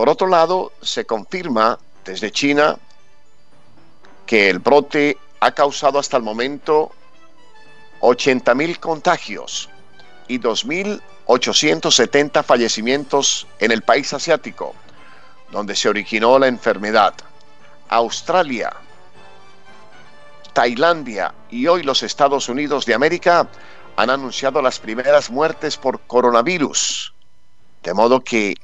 Por otro lado, se confirma desde China que el brote ha causado hasta el momento 80.000 contagios y 2.870 fallecimientos en el país asiático, donde se originó la enfermedad. Australia, Tailandia y hoy los Estados Unidos de América han anunciado las primeras muertes por coronavirus. De modo que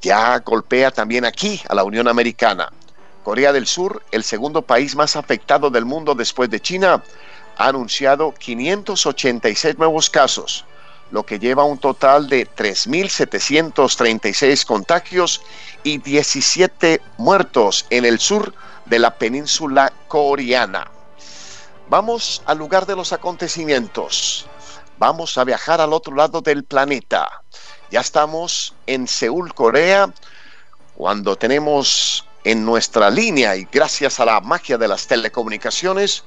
ya golpea también aquí a la Unión Americana. Corea del Sur, el segundo país más afectado del mundo después de China, ha anunciado 586 nuevos casos, lo que lleva a un total de 3.736 contagios y 17 muertos en el sur de la península coreana. Vamos al lugar de los acontecimientos. Vamos a viajar al otro lado del planeta. Ya estamos en Seúl, Corea, cuando tenemos en nuestra línea y gracias a la magia de las telecomunicaciones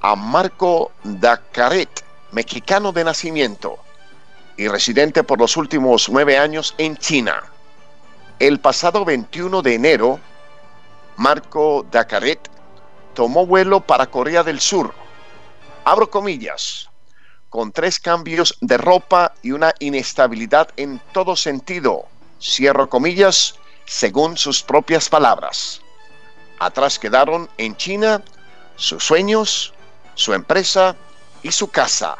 a Marco Dacaret, mexicano de nacimiento y residente por los últimos nueve años en China. El pasado 21 de enero, Marco Dacaret tomó vuelo para Corea del Sur. Abro comillas con tres cambios de ropa y una inestabilidad en todo sentido, cierro comillas, según sus propias palabras. Atrás quedaron en China sus sueños, su empresa y su casa.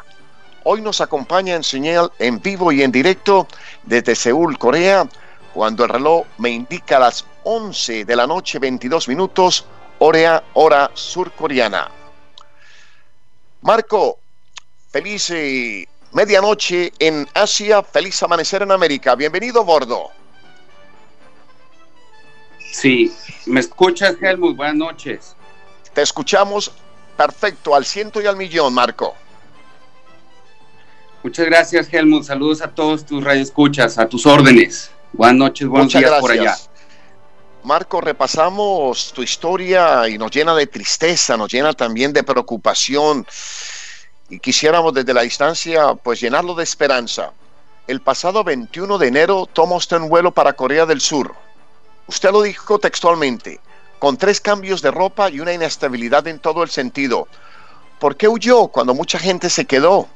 Hoy nos acompaña en señal en vivo y en directo desde Seúl, Corea, cuando el reloj me indica las 11 de la noche 22 minutos, hora, hora surcoreana. Marco, Feliz eh, medianoche en Asia, feliz amanecer en América. Bienvenido, Bordo. Sí, ¿me escuchas, Helmut? Buenas noches. Te escuchamos perfecto, al ciento y al millón, Marco. Muchas gracias, Helmut. Saludos a todos tus radioescuchas, a tus órdenes. Buenas noches, buenos días por allá. Marco, repasamos tu historia y nos llena de tristeza, nos llena también de preocupación y quisiéramos desde la distancia pues llenarlo de esperanza. El pasado 21 de enero toma usted un vuelo para Corea del Sur. Usted lo dijo textualmente, con tres cambios de ropa y una inestabilidad en todo el sentido. ¿Por qué huyó cuando mucha gente se quedó?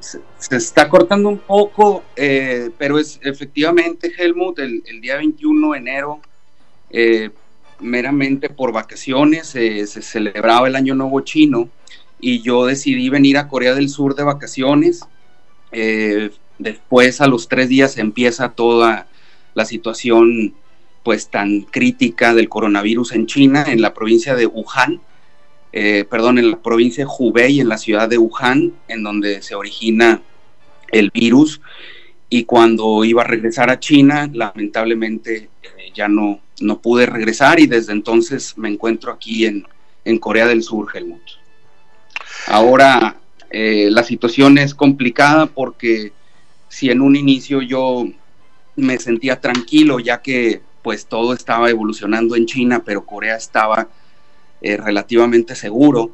se, está cortando un poco, eh, pero es efectivamente, Helmut, el, día 21 de enero eh, meramente por vacaciones, se celebraba el Año Nuevo Chino y yo decidí venir a Corea del Sur de vacaciones. Eh, después, a los tres días, empieza toda la situación pues tan crítica del coronavirus en China, en la provincia de Wuhan, eh, perdón, en la provincia de Hubei, en la ciudad de Wuhan, en donde se origina el virus. Y cuando iba a regresar a China, lamentablemente eh, ya no, no pude regresar y desde entonces me encuentro aquí en, Corea del Sur, Helmut. Ahora eh, la situación es complicada porque si en un inicio yo me sentía tranquilo ya que pues todo estaba evolucionando en China, pero Corea estaba eh, relativamente seguro,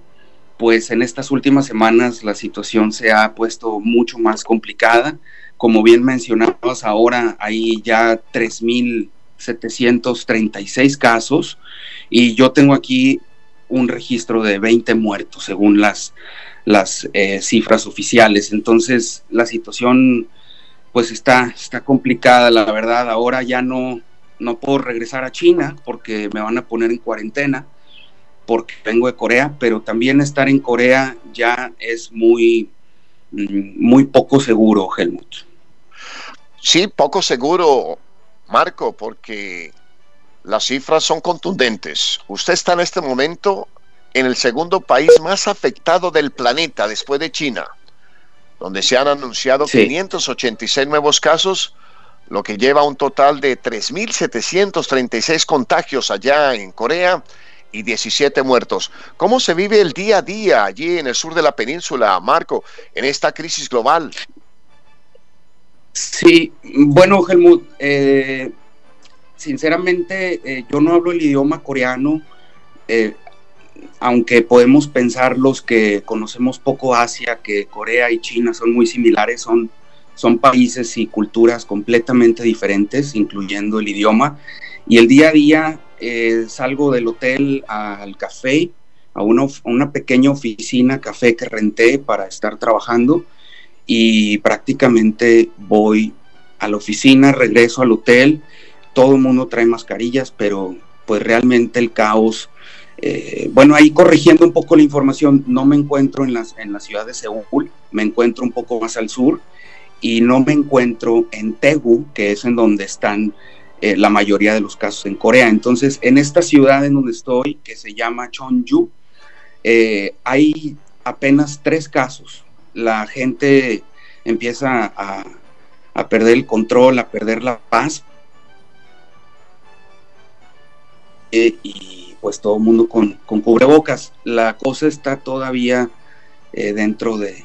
pues en estas últimas semanas la situación se ha puesto mucho más complicada. Como bien mencionabas, ahora hay ya 3.000 736 casos y yo tengo aquí un registro de 20 muertos según las, las eh, cifras oficiales. Entonces la situación pues está, está complicada, la verdad. Ahora ya no, no puedo regresar a China porque me van a poner en cuarentena porque vengo de Corea, pero también estar en Corea ya es muy, mm, muy poco seguro, Helmut. Sí, poco seguro, Marco, porque las cifras son contundentes. Usted está en este momento en el segundo país más afectado del planeta después de China, donde se han anunciado 586 nuevos casos, lo que lleva a un total de 3.736 contagios allá en Corea y 17 muertos. ¿Cómo se vive el día a día allí en el sur de la península, Marco, en esta crisis global? Sí, bueno, Helmut, eh, sinceramente eh, yo no hablo el idioma coreano. Eh, aunque podemos pensar los que conocemos poco Asia, que Corea y China son muy similares, son, son países y culturas completamente diferentes, incluyendo el idioma. Y el día a día eh, salgo del hotel al café, a una, una, pequeña oficina café que renté para estar trabajando y prácticamente voy a la oficina, regreso al hotel, todo el mundo trae mascarillas, pero pues realmente el caos eh, bueno, ahí corrigiendo un poco la información, no me encuentro en, las, en la ciudad de Seúl, me encuentro un poco más al sur y no me encuentro en Tegu, que es en donde están eh, la mayoría de los casos en Corea. Entonces, en esta ciudad en donde estoy, que se llama Cheonju, eh, hay apenas tres casos. La gente empieza a, perder el control, a perder la paz. y pues todo el mundo con, cubrebocas. La cosa está todavía eh, dentro, de,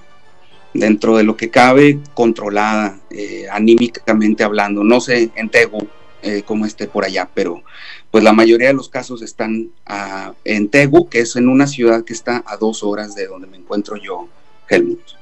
dentro de lo que cabe, controlada, eh, anímicamente hablando. No sé en Tegu eh, cómo esté por allá, pero pues la mayoría de los casos están ah, en Tegu, que es en una ciudad que está a dos horas de donde me encuentro yo, Helmut.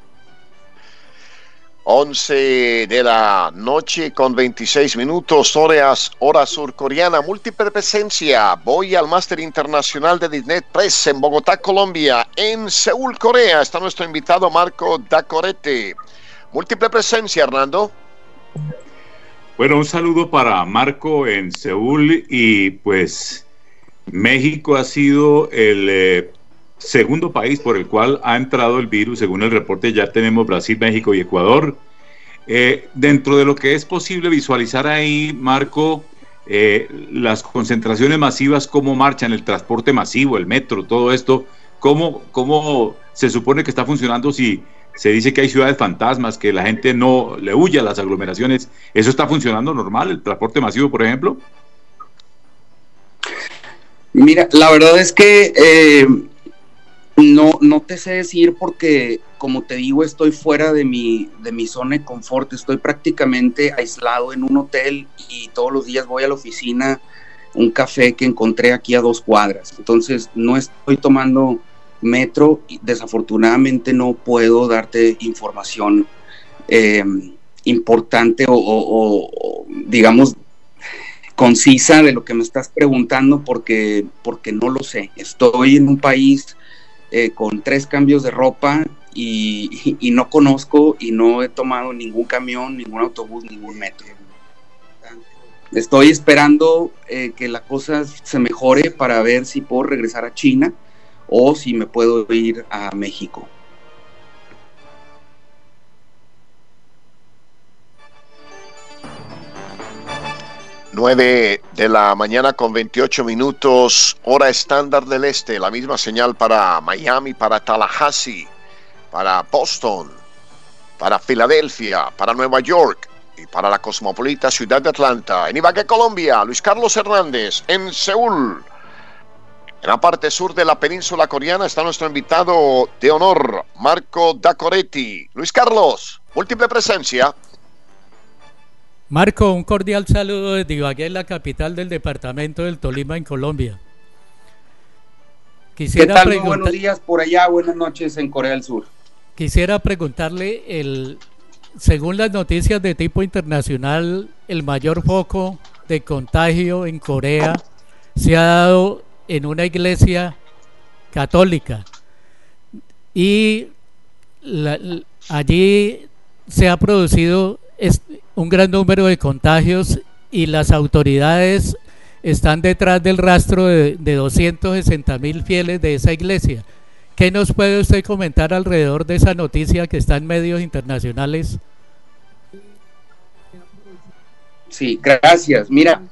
11 de la noche con 26 minutos, horas, hora surcoreana, múltiple presencia. Voy al Máster Internacional de Disney Press en Bogotá, Colombia. En Seúl, Corea, está nuestro invitado Marco Dacorete. Múltiple presencia, Hernando. Bueno, un saludo para Marco en Seúl y pues México ha sido el eh, segundo país por el cual ha entrado el virus. Según el reporte ya tenemos Brasil, México y Ecuador. Eh, dentro de lo que es posible visualizar ahí, Marco, eh, las concentraciones masivas, cómo marchan el transporte masivo, el metro, todo esto, cómo, cómo se supone que está funcionando si se dice que hay ciudades fantasmas, que la gente no le huye a las aglomeraciones. ¿Eso está funcionando normal, el transporte masivo, por ejemplo? Mira, la verdad es que eh, no, no te sé decir porque, como te digo, estoy fuera de mi, de mi zona de confort, estoy prácticamente aislado en un hotel y todos los días voy a la oficina, un café que encontré aquí a dos cuadras. Entonces, no estoy tomando metro y desafortunadamente no puedo darte información em, importante o, digamos, concisa de lo que me estás preguntando porque, porque no lo sé. Estoy en un país eh, con tres cambios de ropa y, no conozco y no he tomado ningún camión, ningún autobús, ningún metro. Estoy esperando eh, que la cosa se mejore para ver si puedo regresar a China o si me puedo ir a México. 9 de la mañana con 28 minutos, hora estándar del este, la misma señal para Miami, para Tallahassee, para Boston, para Filadelfia, para Nueva York y para la cosmopolita ciudad de Atlanta. En Ibagué, Colombia, Luis Carlos Hernández, en Seúl. En la parte sur de la península coreana está nuestro invitado de honor, Marco Dacoretti. Luis Carlos, múltiple presencia. Marco, un cordial saludo desde Ibagué, la capital del departamento del Tolima, en Colombia. Quisiera ¿Qué buenos días por allá, buenas noches en Corea del Sur. Quisiera preguntarle, el, según las noticias de tipo internacional, el mayor foco de contagio en Corea se ha dado en una iglesia católica y allí se ha producido un gran número de contagios y las autoridades están detrás del rastro de, de 260 mil fieles de esa iglesia. ¿Qué nos puede usted comentar alrededor de esa noticia que está en medios internacionales? Sí, gracias. Mira,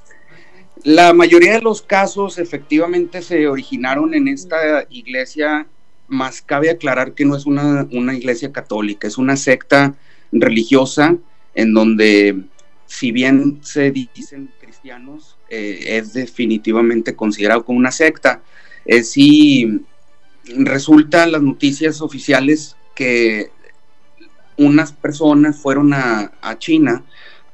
la mayoría de los casos efectivamente se originaron en esta iglesia, más cabe aclarar que no es una, una iglesia católica, es una secta religiosa en donde si bien se dicen cristianos, eh, es definitivamente considerado como una secta. Eh, si resulta las noticias oficiales que unas personas fueron a, China,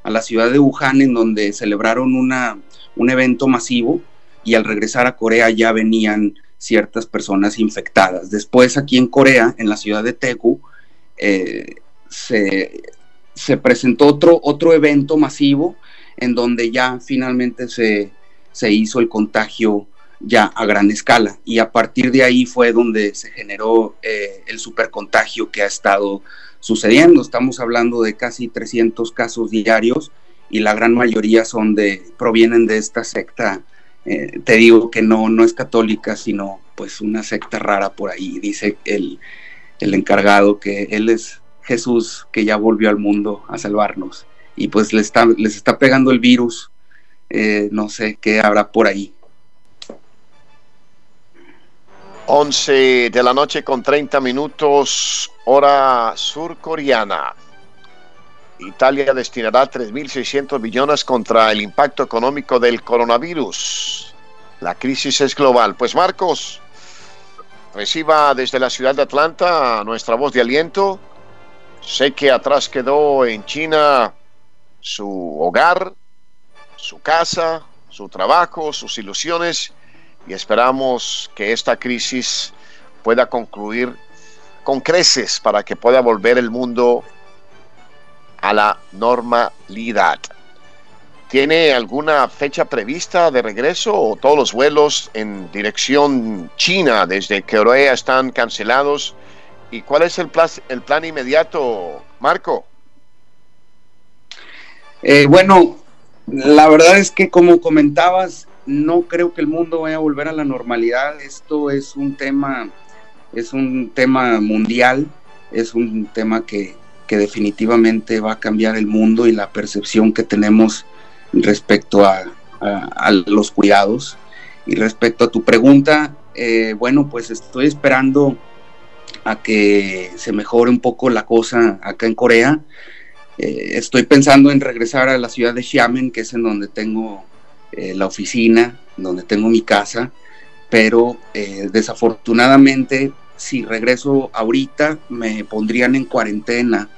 a la ciudad de Wuhan, en donde celebraron una, un evento masivo y al regresar a Corea ya venían ciertas personas infectadas. Después aquí en Corea, en la ciudad de Daegu, eh, se, se, presentó otro, otro evento masivo en donde ya finalmente se, se hizo el contagio ya a gran escala y a partir de ahí fue donde se generó eh, el supercontagio que ha estado sucediendo. Estamos hablando de casi 300 casos diarios y la gran mayoría son de provienen de esta secta eh, te digo que no, no es católica, sino pues una secta rara por ahí. Dice el, el encargado que él es Jesús que ya volvió al mundo a salvarnos. Y pues les está, les está pegando el virus. Eh, no sé qué habrá por ahí. 11 de la noche con 30 minutos, hora surcoreana. Italia destinará 3.600 millones contra el impacto económico del coronavirus. La crisis es global. Pues Marcos, reciba desde la ciudad de Atlanta nuestra voz de aliento. Sé que atrás quedó en China su hogar, su casa, su trabajo, sus ilusiones y esperamos que esta crisis pueda concluir con creces para que pueda volver el mundo a la normalidad. ¿Tiene alguna fecha prevista de regreso o todos los vuelos en dirección China desde Corea están cancelados? ¿Y cuál es el plan, el plan inmediato, Marco? Eh, bueno, la verdad es que como comentabas, no creo que el mundo vaya a volver a la normalidad. Esto es un tema, es un tema mundial, es un tema que, que definitivamente va a cambiar el mundo y la percepción que tenemos respecto a, los cuidados. Y respecto a tu pregunta, eh, bueno, pues estoy esperando a que se mejore un poco la cosa acá en Corea. Eh, estoy pensando en regresar a la ciudad de Xiamen, que es en donde tengo eh, la oficina, donde tengo mi casa, pero desafortunadamente si regreso ahorita me pondrían en cuarentena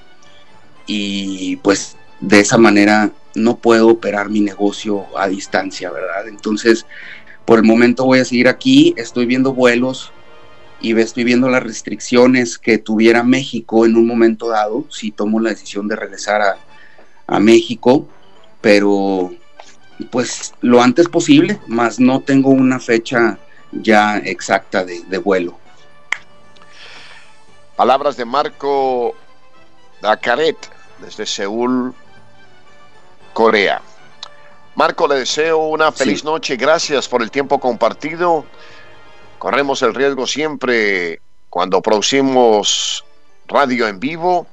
y pues de esa manera no puedo operar mi negocio a distancia, ¿verdad? Entonces, por el momento voy a seguir aquí, estoy viendo vuelos y estoy viendo las restricciones que tuviera México en un momento dado, si tomo la decisión de regresar a, México, pero pues lo antes posible, más no tengo una fecha ya exacta de, de vuelo. Palabras de Marco Dacaret, desde Seúl, Corea. Marco, le deseo una feliz noche. Gracias por el tiempo compartido. Corremos el riesgo siempre cuando producimos radio en vivo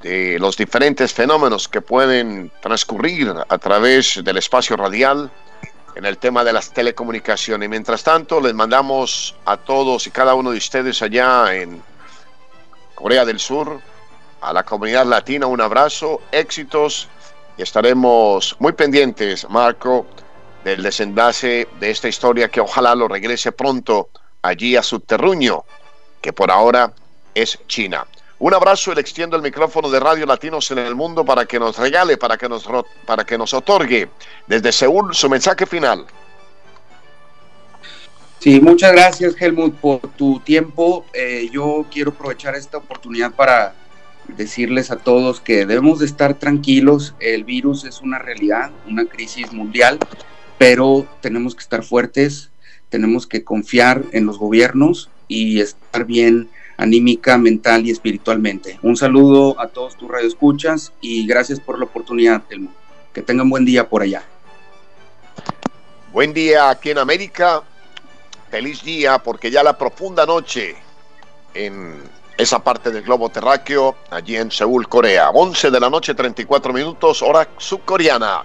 de los diferentes fenómenos que pueden transcurrir a través del espacio radial en el tema de las telecomunicaciones. mientras tanto, les mandamos a todos y cada uno de ustedes allá en Corea del Sur, a la comunidad latina un abrazo, éxitos y estaremos muy pendientes, Marco, del desenlace de esta historia que ojalá lo regrese pronto allí a su terruño, que por ahora es China. Un abrazo y le extiendo el micrófono de Radio Latinos en el Mundo para que nos regale, para que nos, para que nos otorgue desde Seúl su mensaje final. Sí, muchas gracias Helmut por tu tiempo. Eh, yo quiero aprovechar esta oportunidad para decirles a todos que debemos de estar tranquilos, el virus es una realidad, una crisis mundial, pero tenemos que estar fuertes, tenemos que confiar en los gobiernos y estar bien anímica, mental y espiritualmente. Un saludo a todos tus radioescuchas y gracias por la oportunidad, Telmo. Que tengan buen día por allá. Buen día aquí en América. Feliz día porque ya la profunda noche en esa parte del globo terráqueo allí en Seúl, Corea. 11 de la noche, 34 minutos, hora subcoreana.